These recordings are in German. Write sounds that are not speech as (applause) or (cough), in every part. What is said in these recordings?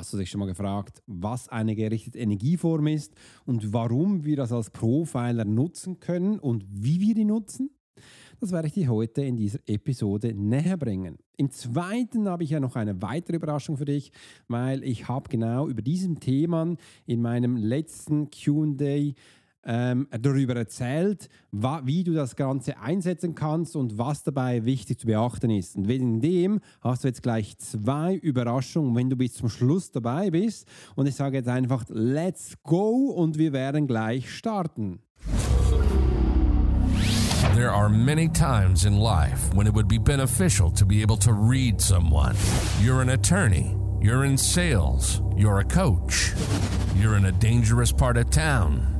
Hast du dich schon mal gefragt, was eine gerichtete Energieform ist und warum wir das als Profiler nutzen können und wie wir die nutzen? Das werde ich dir heute in dieser Episode näher bringen. Im zweiten habe ich ja noch eine weitere Überraschung für dich, weil ich habe genau über diesem Thema in meinem letzten Q&A ähm, darüber erzählt, wie du das Ganze einsetzen kannst und was dabei wichtig zu beachten ist. Und wegen dem hast du jetzt gleich zwei Überraschungen, wenn du bis zum Schluss dabei bist. Und ich sage jetzt einfach, let's go und wir werden gleich starten. There are many times in life when it would be beneficial to be able to read someone. You're an attorney. You're in sales. You're a coach. You're in a dangerous part of town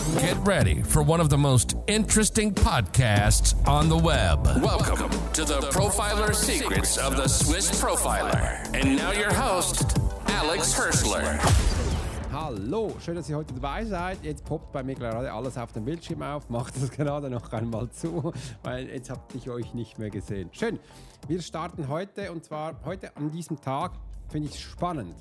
Get ready for one of the most interesting podcasts on the web. Welcome to the Profiler Secrets of the Swiss Profiler. And now your host, Alex Hirschler. Hallo, schön, dass ihr heute dabei seid. Jetzt poppt bei mir gerade alles auf dem Bildschirm auf. Macht das gerade noch einmal zu, weil jetzt habe ich euch nicht mehr gesehen. Schön. Wir starten heute und zwar heute an diesem Tag finde ich spannend.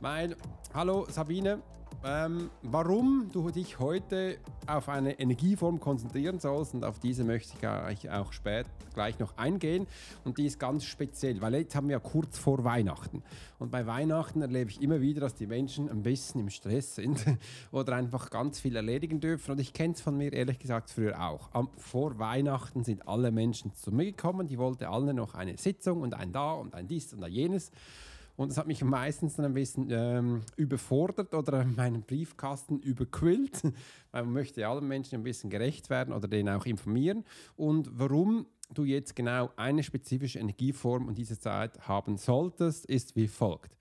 Weil, hallo Sabine, ähm, warum du dich heute auf eine Energieform konzentrieren sollst und auf diese möchte ich auch später gleich noch eingehen. Und die ist ganz speziell, weil jetzt haben wir ja kurz vor Weihnachten. Und bei Weihnachten erlebe ich immer wieder, dass die Menschen ein bisschen im Stress sind (laughs) oder einfach ganz viel erledigen dürfen. Und ich kenne es von mir ehrlich gesagt früher auch. vor Weihnachten sind alle Menschen zu mir gekommen, die wollten alle noch eine Sitzung und ein da und ein dies und ein jenes und das hat mich meistens dann ein bisschen ähm, überfordert oder (laughs) meinen Briefkasten überquillt, (laughs) weil man möchte allen Menschen ein bisschen gerecht werden oder denen auch informieren. Und warum du jetzt genau eine spezifische Energieform in dieser Zeit haben solltest, ist wie folgt.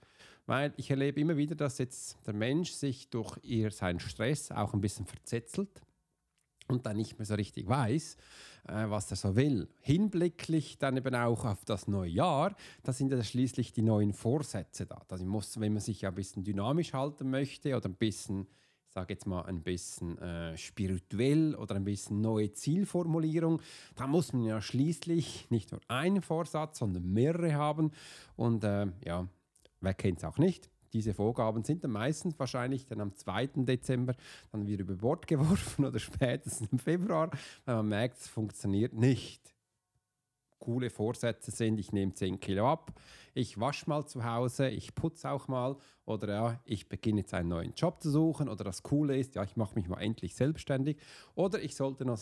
Weil ich erlebe immer wieder, dass jetzt der Mensch sich durch seinen Stress auch ein bisschen verzettelt und dann nicht mehr so richtig weiß, äh, was er so will. Hinblicklich dann eben auch auf das neue Jahr, da sind ja schließlich die neuen Vorsätze da. Also muss, wenn man sich ja ein bisschen dynamisch halten möchte oder ein bisschen, ich sage jetzt mal ein bisschen äh, spirituell oder ein bisschen neue Zielformulierung, da muss man ja schließlich nicht nur einen Vorsatz, sondern mehrere haben. Und äh, ja, wer kennt es auch nicht? Diese Vorgaben sind dann meistens wahrscheinlich dann am 2. Dezember dann wieder über Bord (laughs) geworfen oder spätestens im Februar, weil man merkt, es funktioniert nicht. Coole Vorsätze sind, ich nehme 10 Kilo ab, ich wasche mal zu Hause, ich putze auch mal oder ja, ich beginne jetzt einen neuen Job zu suchen oder das Coole ist, ja, ich mache mich mal endlich selbstständig oder ich sollte noch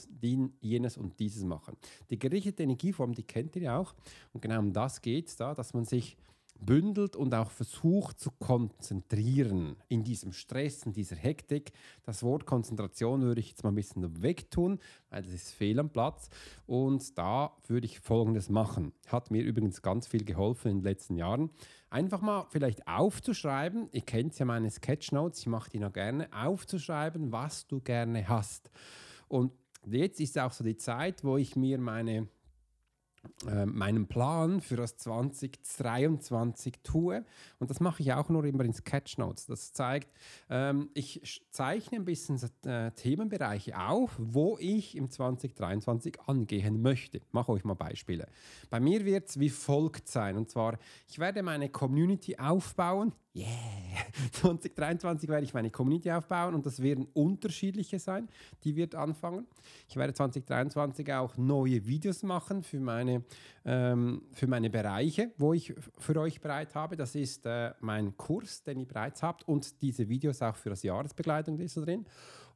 jenes und dieses machen. Die gerichtete Energieform, die kennt ihr ja auch und genau um das geht es da, dass man sich bündelt und auch versucht zu konzentrieren in diesem Stress, in dieser Hektik. Das Wort Konzentration würde ich jetzt mal ein bisschen wegtun, weil das ist fehl am Platz. Und da würde ich Folgendes machen. Hat mir übrigens ganz viel geholfen in den letzten Jahren. Einfach mal vielleicht aufzuschreiben, ihr kennt ja meine Sketchnotes, ich mache die noch gerne, aufzuschreiben, was du gerne hast. Und jetzt ist auch so die Zeit, wo ich mir meine äh, meinen Plan für das 2023 tue. Und das mache ich auch nur immer in Sketchnotes. Das zeigt, ähm, ich zeichne ein bisschen äh, Themenbereiche auf, wo ich im 2023 angehen möchte. Mache euch mal Beispiele. Bei mir wird es wie folgt sein. Und zwar, ich werde meine Community aufbauen yeah, (laughs) 2023 werde ich meine Community aufbauen und das werden unterschiedliche sein, die wird anfangen. Ich werde 2023 auch neue Videos machen für meine, ähm, für meine Bereiche, wo ich für euch bereit habe. Das ist äh, mein Kurs, den ihr bereits habt und diese Videos auch für das Jahresbegleitung, die ist da drin.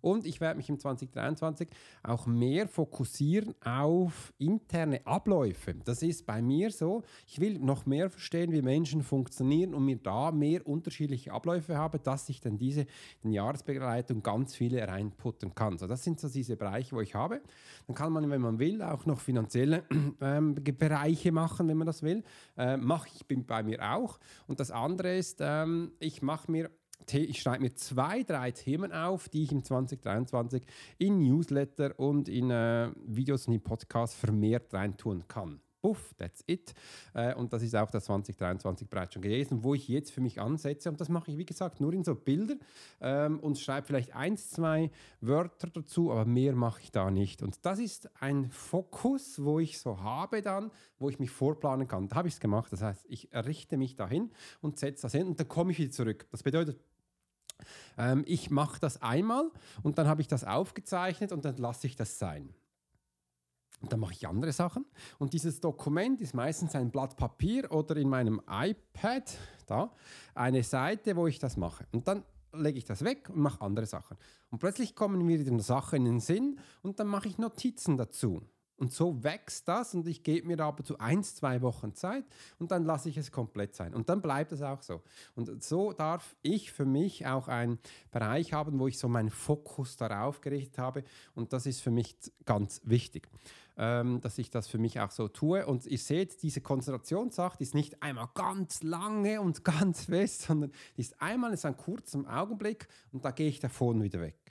Und ich werde mich im 2023 auch mehr fokussieren auf interne Abläufe. Das ist bei mir so. Ich will noch mehr verstehen, wie Menschen funktionieren und mir da mehr unterschiedliche Abläufe habe, dass ich dann diese in Jahresbegleitung ganz viele reinputten kann. So, das sind so diese Bereiche, wo ich habe. Dann kann man, wenn man will, auch noch finanzielle (clears throat) ähm, Bereiche machen, wenn man das will. Äh, mache ich bei mir auch. Und das andere ist, ähm, ich mache mir ich schreibe mir zwei, drei Themen auf, die ich im 2023 in Newsletter und in äh, Videos und in Podcasts vermehrt reintun kann. Buff, that's it. Äh, und das ist auch das 2023 bereits schon gewesen, wo ich jetzt für mich ansetze. Und das mache ich, wie gesagt, nur in so Bilder ähm, und schreibe vielleicht eins, zwei Wörter dazu, aber mehr mache ich da nicht. Und das ist ein Fokus, wo ich so habe dann, wo ich mich vorplanen kann. Da habe ich es gemacht. Das heißt, ich richte mich dahin und setze das hin und dann komme ich wieder zurück. Das bedeutet, ähm, ich mache das einmal und dann habe ich das aufgezeichnet und dann lasse ich das sein. Und dann mache ich andere Sachen. Und dieses Dokument ist meistens ein Blatt Papier oder in meinem iPad, da, eine Seite, wo ich das mache. Und dann lege ich das weg und mache andere Sachen. Und plötzlich kommen mir wieder Sachen in den Sinn und dann mache ich Notizen dazu. Und so wächst das und ich gebe mir aber zu eins, zwei Wochen Zeit und dann lasse ich es komplett sein. Und dann bleibt es auch so. Und so darf ich für mich auch einen Bereich haben, wo ich so meinen Fokus darauf gerichtet habe. Und das ist für mich ganz wichtig ähm, dass ich das für mich auch so tue. Und ihr seht, diese Konzentrationssache die ist nicht einmal ganz lange und (laughs) ganz fest, sondern die ist einmal ist ein kurzer Augenblick und da gehe ich davon wieder weg.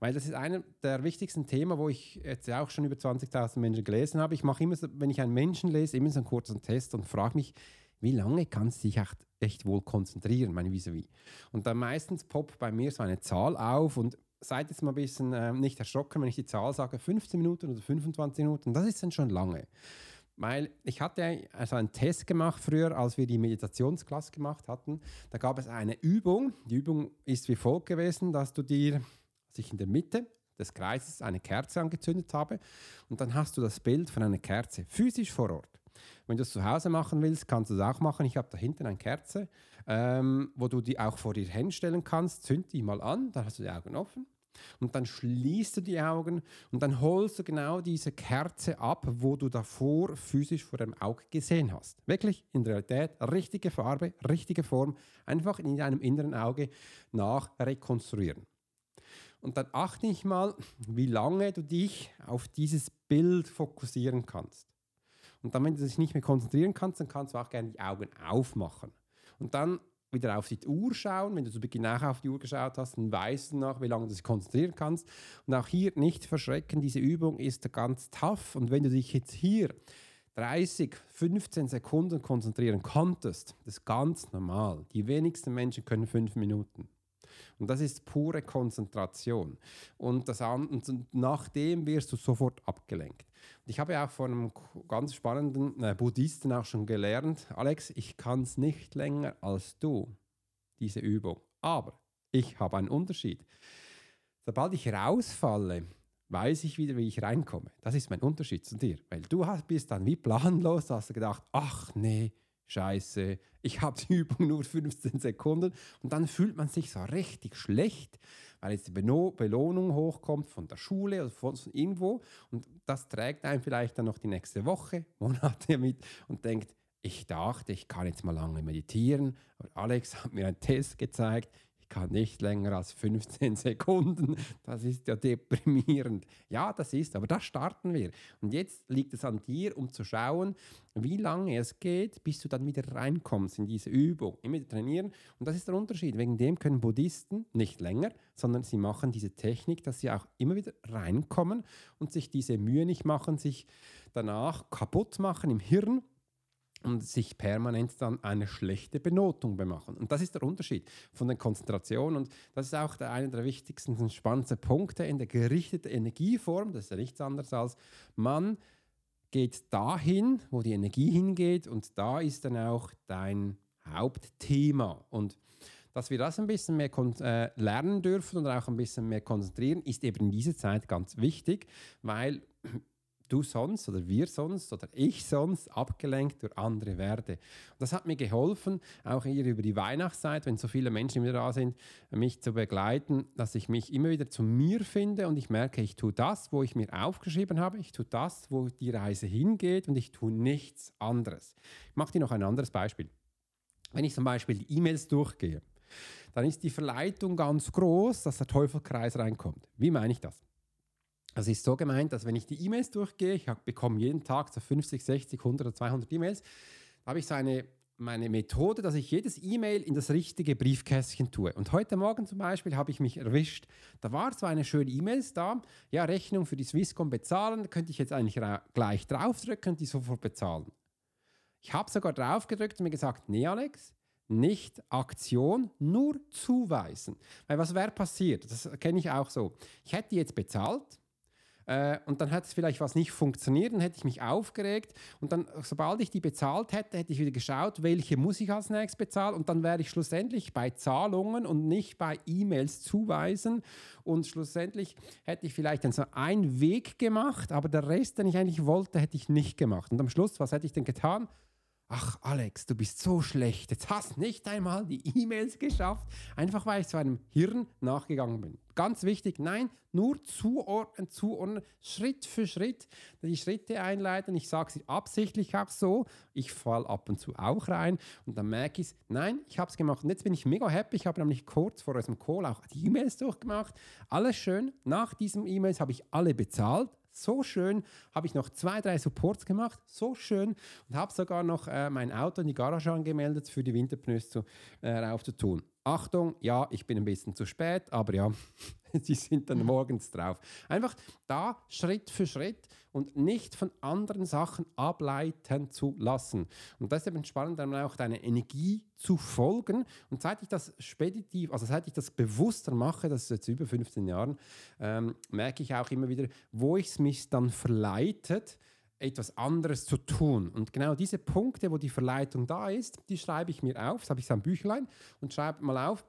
Weil das ist einer der wichtigsten Themen, wo ich jetzt auch schon über 20.000 Menschen gelesen habe. Ich mache immer, so, wenn ich einen Menschen lese, immer so einen kurzen Test und frage mich, wie lange kannst du dich echt, echt wohl konzentrieren, meine vis -vis. Und dann meistens poppt bei mir so eine Zahl auf und seid jetzt mal ein bisschen äh, nicht erschrocken, wenn ich die Zahl sage, 15 Minuten oder 25 Minuten, das ist dann schon lange. Weil ich hatte also einen Test gemacht früher, als wir die Meditationsklasse gemacht hatten. Da gab es eine Übung. Die Übung ist wie folgt gewesen, dass du dir sich in der Mitte des Kreises eine Kerze angezündet habe und dann hast du das Bild von einer Kerze physisch vor Ort. Wenn du es zu Hause machen willst, kannst du es auch machen. Ich habe da hinten eine Kerze, ähm, wo du die auch vor dir hinstellen kannst. Zünd die mal an, dann hast du die Augen offen. Und dann schließt du die Augen und dann holst du genau diese Kerze ab, wo du davor physisch vor dem Auge gesehen hast. Wirklich in Realität, richtige Farbe, richtige Form, einfach in deinem inneren Auge nach rekonstruieren. Und dann achte ich mal, wie lange du dich auf dieses Bild fokussieren kannst. Und dann, wenn du dich nicht mehr konzentrieren kannst, dann kannst du auch gerne die Augen aufmachen. Und dann wieder auf die Uhr schauen. Wenn du zu Beginn nachher auf die Uhr geschaut hast, dann weißt du nach, wie lange du dich konzentrieren kannst. Und auch hier nicht verschrecken, diese Übung ist ganz tough. Und wenn du dich jetzt hier 30, 15 Sekunden konzentrieren konntest, das ist ganz normal. Die wenigsten Menschen können fünf Minuten. Und das ist pure Konzentration. Und, das, und nachdem wirst du sofort abgelenkt. Und ich habe auch von einem ganz spannenden äh, Buddhisten auch schon gelernt, Alex, ich kann es nicht länger als du, diese Übung. Aber ich habe einen Unterschied. Sobald ich rausfalle, weiß ich wieder, wie ich reinkomme. Das ist mein Unterschied zu dir. Weil du bist dann wie planlos, hast du gedacht, ach nee, scheiße, ich habe die Übung nur 15 Sekunden. Und dann fühlt man sich so richtig schlecht, weil jetzt die Belohnung hochkommt von der Schule oder von irgendwo. Und das trägt einem vielleicht dann noch die nächste Woche, (laughs) Monate mit und denkt, ich dachte, ich kann jetzt mal lange meditieren, aber Alex hat mir einen Test gezeigt, kann nicht länger als 15 (laughs) Sekunden. Das ist ja deprimierend. Ja, das ist, aber da starten wir. Und jetzt liegt es an dir, um zu schauen, wie lange es geht, bis du dann wieder reinkommst in diese Übung. Immer trainieren. Und das ist der Unterschied. Wegen dem können Buddhisten nicht länger, sondern sie machen diese Technik, dass sie auch immer wieder reinkommen und sich diese Mühe nicht machen, sich danach kaputt machen im Hirn und sich permanent dann eine schlechte Benotung bemachen. Und das ist der Unterschied von der Konzentration. Und das ist auch der, einer der wichtigsten und spannendsten Punkte in der gerichteten Energieform. Das ist ja nichts anderes als, man geht dahin, wo die Energie hingeht. Und da ist dann auch dein Hauptthema. Und dass wir das ein bisschen mehr äh, lernen dürfen und auch ein bisschen mehr konzentrieren, ist eben in dieser Zeit ganz wichtig, weil du sonst oder wir sonst oder ich sonst abgelenkt durch andere werde. Und das hat mir geholfen, auch hier über die Weihnachtszeit, wenn so viele Menschen wieder da sind, mich zu begleiten, dass ich mich immer wieder zu mir finde und ich merke, ich tue das, wo ich mir aufgeschrieben habe, ich tue das, wo die Reise hingeht und ich tue nichts anderes. Ich mache dir noch ein anderes Beispiel. Wenn ich zum Beispiel die E-Mails durchgehe, dann ist die Verleitung ganz groß, dass der Teufelkreis reinkommt. Wie meine ich das? Das ist so gemeint, dass wenn ich die E-Mails durchgehe, ich bekomme jeden Tag so 50, 60, 100 oder 200 E-Mails, habe ich so eine meine Methode, dass ich jedes E-Mail in das richtige Briefkästchen tue. Und heute Morgen zum Beispiel habe ich mich erwischt. Da war zwar eine schöne E-Mail da, ja, Rechnung für die Swisscom bezahlen, könnte ich jetzt eigentlich gleich draufdrücken und die sofort bezahlen. Ich habe sogar draufgedrückt und mir gesagt, nee Alex, nicht Aktion, nur zuweisen. Weil was wäre passiert? Das kenne ich auch so. Ich hätte jetzt bezahlt, äh, und dann hat es vielleicht was nicht funktioniert, dann hätte ich mich aufgeregt und dann, sobald ich die bezahlt hätte, hätte ich wieder geschaut, welche muss ich als nächstes bezahlen und dann wäre ich schlussendlich bei Zahlungen und nicht bei E-Mails zuweisen und schlussendlich hätte ich vielleicht dann so einen Weg gemacht, aber der Rest, den ich eigentlich wollte, hätte ich nicht gemacht. Und am Schluss, was hätte ich denn getan? Ach, Alex, du bist so schlecht. Jetzt hast nicht einmal die E-Mails geschafft, einfach weil ich zu einem Hirn nachgegangen bin. Ganz wichtig, nein, nur zuordnen, zuordnen, Schritt für Schritt die Schritte einleiten. Ich sage sie absichtlich auch so. Ich falle ab und zu auch rein und dann merke ich, nein, ich habe es gemacht. Und jetzt bin ich mega happy. Ich habe nämlich kurz vor unserem Call auch die E-Mails durchgemacht. Alles schön. Nach diesen E-Mails habe ich alle bezahlt so schön. Habe ich noch zwei, drei Supports gemacht, so schön. Und habe sogar noch äh, mein Auto in die Garage angemeldet, für die Winterpneus zu, äh, raufzutun. Achtung, ja, ich bin ein bisschen zu spät, aber ja, (laughs) sie sind dann morgens drauf. Einfach da Schritt für Schritt und nicht von anderen Sachen ableiten zu lassen. Und das ist eben spannend, dann auch deine Energie zu folgen. Und seit ich das speditiv, also seit ich das bewusster mache, das ist jetzt über 15 Jahren, ähm, merke ich auch immer wieder, wo es mich dann verleitet, etwas anderes zu tun. Und genau diese Punkte, wo die Verleitung da ist, die schreibe ich mir auf, das habe ich so ein Büchlein und schreibe mal auf,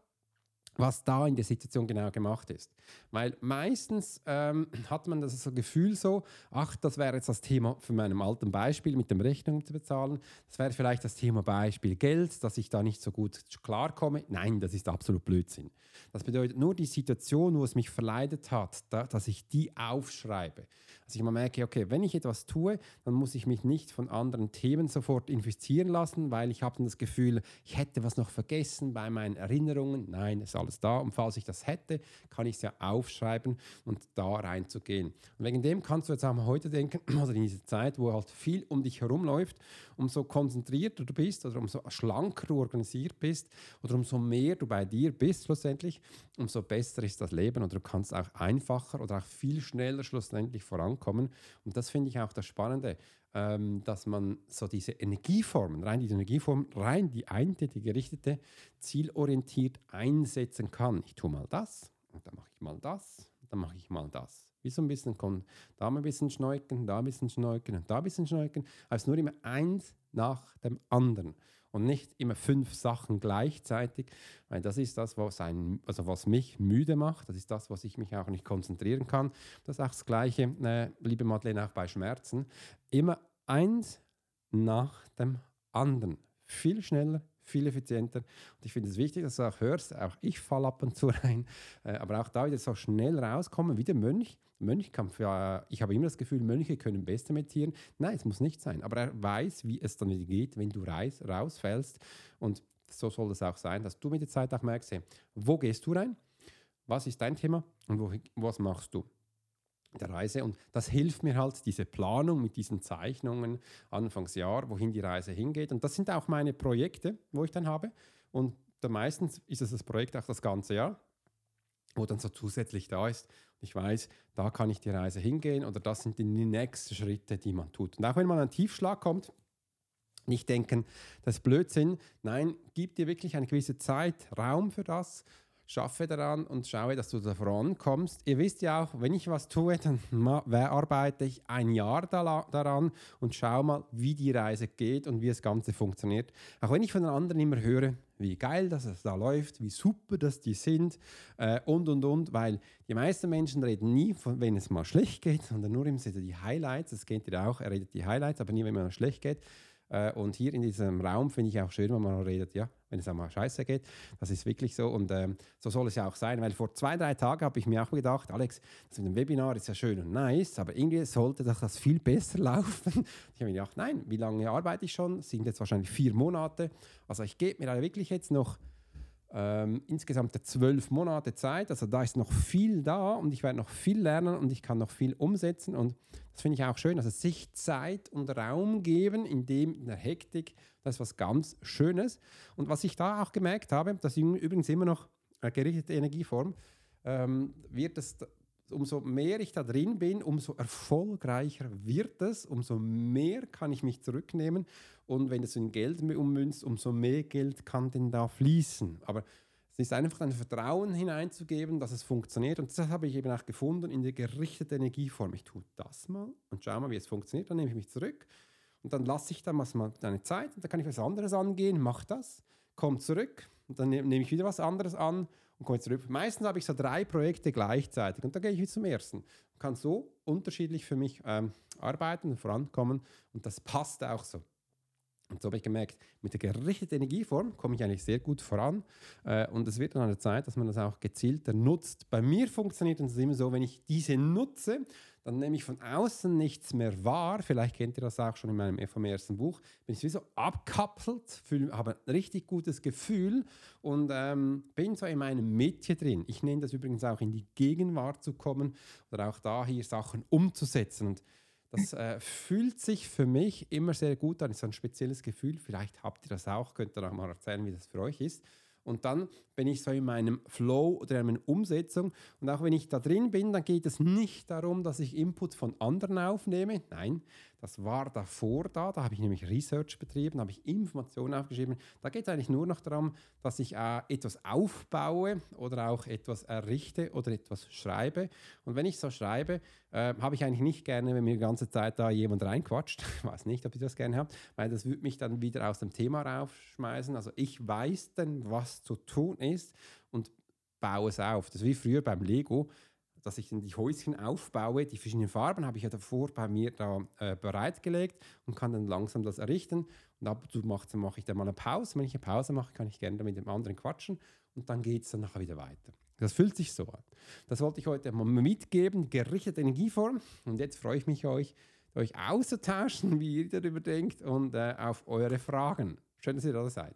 was da in der Situation genau gemacht ist. Weil meistens ähm, hat man das so Gefühl so, ach, das wäre jetzt das Thema für meinem alten Beispiel mit dem Rechnung zu bezahlen. Das wäre vielleicht das Thema Beispiel Geld, dass ich da nicht so gut klarkomme. Nein, das ist absolut Blödsinn. Das bedeutet nur die Situation, wo es mich verleidet hat, da, dass ich die aufschreibe. Dass ich mal merke, okay, wenn ich etwas tue, dann muss ich mich nicht von anderen Themen sofort infizieren lassen, weil ich habe dann das Gefühl, ich hätte was noch vergessen bei meinen Erinnerungen. Nein, ist alles da. Und falls ich das hätte, kann ich es ja aufschreiben und da reinzugehen. Und wegen dem kannst du jetzt auch mal heute denken, (clears throat) also in dieser Zeit, wo halt viel um dich herum läuft, umso konzentrierter du bist oder umso schlanker du organisiert bist oder umso mehr du bei dir bist schlussendlich, umso besser ist das Leben oder du kannst auch einfacher oder auch viel schneller schlussendlich vorankommen ankommen. Und das finde ich auch das Spannende, ähm, dass man so diese Energieformen, rein die Energieformen, rein die eine, die gerichtete, zielorientiert einsetzen kann. Ich tue mal das und dann mache ich mal das, dann mache ich mal das. Wie so ein bisschen, da mal ein bisschen schneuken, da ein bisschen schneuken und da ein bisschen schneuken. Also nur immer eins nach dem anderen und nicht immer fünf Sachen gleichzeitig, weil das ist das, was, ein, also was mich müde macht, das ist das, was ich mich auch nicht konzentrieren kann. Das ist auch das Gleiche, äh, liebe Madeleine, auch bei Schmerzen. Immer eins nach dem anderen. Viel schneller, viel effizienter. Und ich finde es wichtig, dass du auch hörst, auch ich falle ab und zu (laughs) rein, äh, aber auch da wieder so schnell rauskommen, wie der Mönch. Mönch kann für, ich habe immer das Gefühl, Mönche können besser meditieren. Nein, es muss nicht sein, aber er weiß, wie es dann wieder geht, wenn du reis, rausfällst. Und so soll es auch sein, dass du mit der Zeit auch merkst, hey, wo gehst du rein? Was ist dein Thema und wo, was machst du? Der Reise. Und das hilft mir halt, diese Planung mit diesen Zeichnungen Anfangsjahr, wohin die Reise hingeht. Und das sind auch meine Projekte, wo ich dann habe. Und meistens ist es das Projekt auch das ganze Jahr, wo dann so zusätzlich da ist. Ich weiß, da kann ich die Reise hingehen oder das sind die nächsten Schritte, die man tut. Und auch wenn man einen Tiefschlag kommt, nicht denken, das ist Blödsinn. Nein, gib dir wirklich eine gewisse Zeit, Raum für das schaffe daran und schaue, dass du da vorankommst. Ihr wisst ja auch, wenn ich was tue, dann arbeite ich ein Jahr daran und schaue mal, wie die Reise geht und wie das Ganze funktioniert. Auch wenn ich von den anderen immer höre, wie geil dass es da läuft, wie super dass die sind äh, und und und, weil die meisten Menschen reden nie, von, wenn es mal schlecht geht, sondern nur im Sinne die Highlights. Das kennt ihr auch, er redet die Highlights, aber nie, wenn es schlecht geht. Äh, und hier in diesem Raum finde ich auch schön, wenn man redet, ja, wenn es einmal scheiße geht. Das ist wirklich so und ähm, so soll es ja auch sein, weil vor zwei, drei Tagen habe ich mir auch gedacht, Alex, das mit dem Webinar ist ja schön und nice, aber irgendwie sollte das viel besser (laughs) laufen. Ich habe mir gedacht, nein, wie lange arbeite ich schon? Das sind jetzt wahrscheinlich vier Monate. Also ich gebe mir wirklich jetzt noch ähm, insgesamt zwölf Monate Zeit. Also da ist noch viel da und ich werde noch viel lernen und ich kann noch viel umsetzen. Und das finde ich auch schön, also sich Zeit und Raum geben, in dem in der Hektik Das ist was ganz Schönes. Und was ich da auch gemerkt habe, das ist übrigens immer noch gerichtete Energieform, ähm, wird es, umso mehr ich da drin bin, umso erfolgreicher wird es, umso mehr kann ich mich zurücknehmen. Und wenn es in Geld ummünzt, umso mehr Geld kann denn da fließen. Aber es ist einfach ein Vertrauen hineinzugeben, dass es funktioniert. Und das habe ich eben auch gefunden in der gerichteten Energieform. Ich tue das mal und schau mal, wie es funktioniert. Dann nehme ich mich zurück und dann lasse ich da mal eine Zeit und dann kann ich was anderes angehen, mache das, komme zurück und dann nehme ich wieder was anderes an und komme zurück. Meistens habe ich so drei Projekte gleichzeitig und dann gehe ich wieder zum ersten. Und kann so unterschiedlich für mich ähm, arbeiten und vorankommen und das passt auch so. Und so habe ich gemerkt, mit der gerichteten Energieform komme ich eigentlich sehr gut voran. Äh, und es wird dann an der Zeit, dass man das auch gezielter nutzt. Bei mir funktioniert es immer so, wenn ich diese nutze, dann nehme ich von außen nichts mehr wahr. Vielleicht kennt ihr das auch schon in meinem vom ersten Buch. Bin ich sowieso abkappelt, habe ein richtig gutes Gefühl und ähm, bin so in meinem Mädchen drin. Ich nenne das übrigens auch in die Gegenwart zu kommen oder auch da hier Sachen umzusetzen. Und das äh, fühlt sich für mich immer sehr gut an. Ist ein spezielles Gefühl. Vielleicht habt ihr das auch. Könnt ihr auch mal erzählen, wie das für euch ist. Und dann bin ich so in meinem Flow oder in meiner Umsetzung. Und auch wenn ich da drin bin, dann geht es nicht darum, dass ich Input von anderen aufnehme. Nein, das war davor da. Da habe ich nämlich Research betrieben, habe ich Informationen aufgeschrieben. Da geht es eigentlich nur noch darum, dass ich äh, etwas aufbaue oder auch etwas errichte oder etwas schreibe. Und wenn ich so schreibe, äh, habe ich eigentlich nicht gerne, wenn mir die ganze Zeit da jemand reinquatscht. (laughs) Ich weiß nicht, ob ich das gerne habe, weil das würde mich dann wieder aus dem Thema raufschmeißen. Also ich weiß dann, zu tun ist und baue es auf. Das ist wie früher beim Lego dass ich dann die Häuschen aufbaue. Die verschiedenen Farben habe ich ja davor bei mir da äh, bereitgelegt und kann dann langsam das errichten. Und ab und zu mache, mache ich dann mal eine Pause. Wenn ich eine Pause mache, kann ich gerne mit dem anderen quatschen und dann geht es dann nachher wieder weiter. Das fühlt sich so an. Das wollte ich heute mal mitgeben, gerichtete Energieform. Und jetzt freue ich mich, euch, euch auszutauschen, (laughs) wie ihr darüber denkt und äh, auf eure Fragen. Schön, dass ihr da seid.